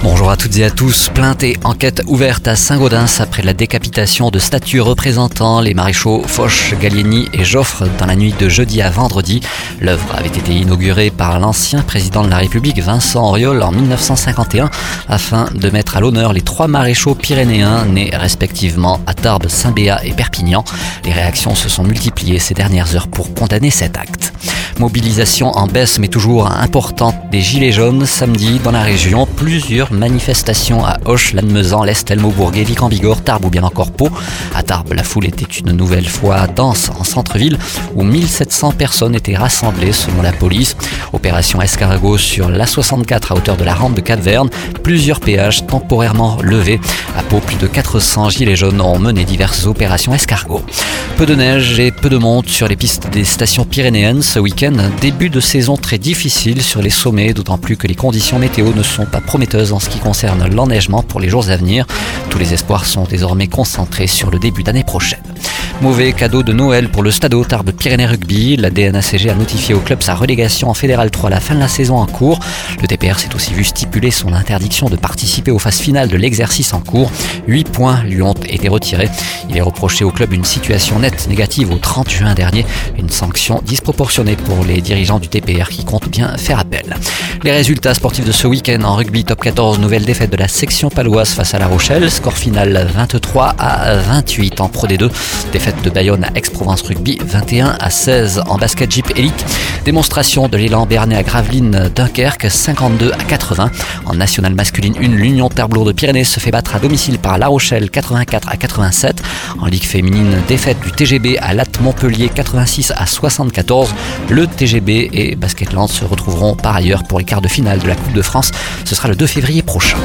Bonjour à toutes et à tous. Plainte et enquête ouverte à Saint-Gaudens après la décapitation de statues représentant les maréchaux Foch, Gallieni et Joffre dans la nuit de jeudi à vendredi. L'œuvre avait été inaugurée par l'ancien président de la République Vincent Auriol en 1951 afin de mettre à l'honneur les trois maréchaux pyrénéens nés respectivement à Tarbes, Saint-Béat et Perpignan. Les réactions se sont multipliées ces dernières heures pour condamner cet acte. Mobilisation en baisse mais toujours importante des Gilets jaunes samedi dans la région. Plusieurs manifestations à Hoche, Lannemezan, l'Est, Elmo-Bourguet, en bigorre Tarbes ou bien encore Pau. À Tarbes, la foule était une nouvelle fois dense en centre-ville où 1700 personnes étaient rassemblées selon la police. Opération escargot sur l'A64 à hauteur de la rampe de Cap-Verne. Plusieurs péages temporairement levés. À Pau, plus de 400 Gilets jaunes ont mené diverses opérations escargot. Peu de neige et peu de monde sur les pistes des stations pyrénéennes ce week-end début de saison très difficile sur les sommets, d'autant plus que les conditions météo ne sont pas prometteuses en ce qui concerne l'enneigement pour les jours à venir. Tous les espoirs sont désormais concentrés sur le début d'année prochaine. Mauvais cadeau de Noël pour le Stade Tarbes Pyrénées Rugby. La DNACG a notifié au club sa relégation en Fédéral 3 à la fin de la saison en cours. Le TPR s'est aussi vu stipuler son interdiction de participer aux phases finales de l'exercice en cours. 8 points lui ont été retirés. Il est reproché au club une situation nette négative au 30 juin dernier. Une sanction disproportionnée pour les dirigeants du TPR qui comptent bien faire appel. Les résultats sportifs de ce week-end en rugby top 14, nouvelle défaite de la section paloise face à La Rochelle. Score final 23 à 28 en Pro D2 de Bayonne à Aix-Provence Rugby, 21 à 16 en basket Jeep Elite. Démonstration de l'élan Bernet à Gravelines Dunkerque, 52 à 80. En nationale masculine 1, l'Union Terblour de Pyrénées se fait battre à domicile par La Rochelle, 84 à 87. En Ligue féminine, défaite du TGB à Latte Montpellier, 86 à 74. Le TGB et Basketland se retrouveront par ailleurs pour les quarts de finale de la Coupe de France. Ce sera le 2 février prochain.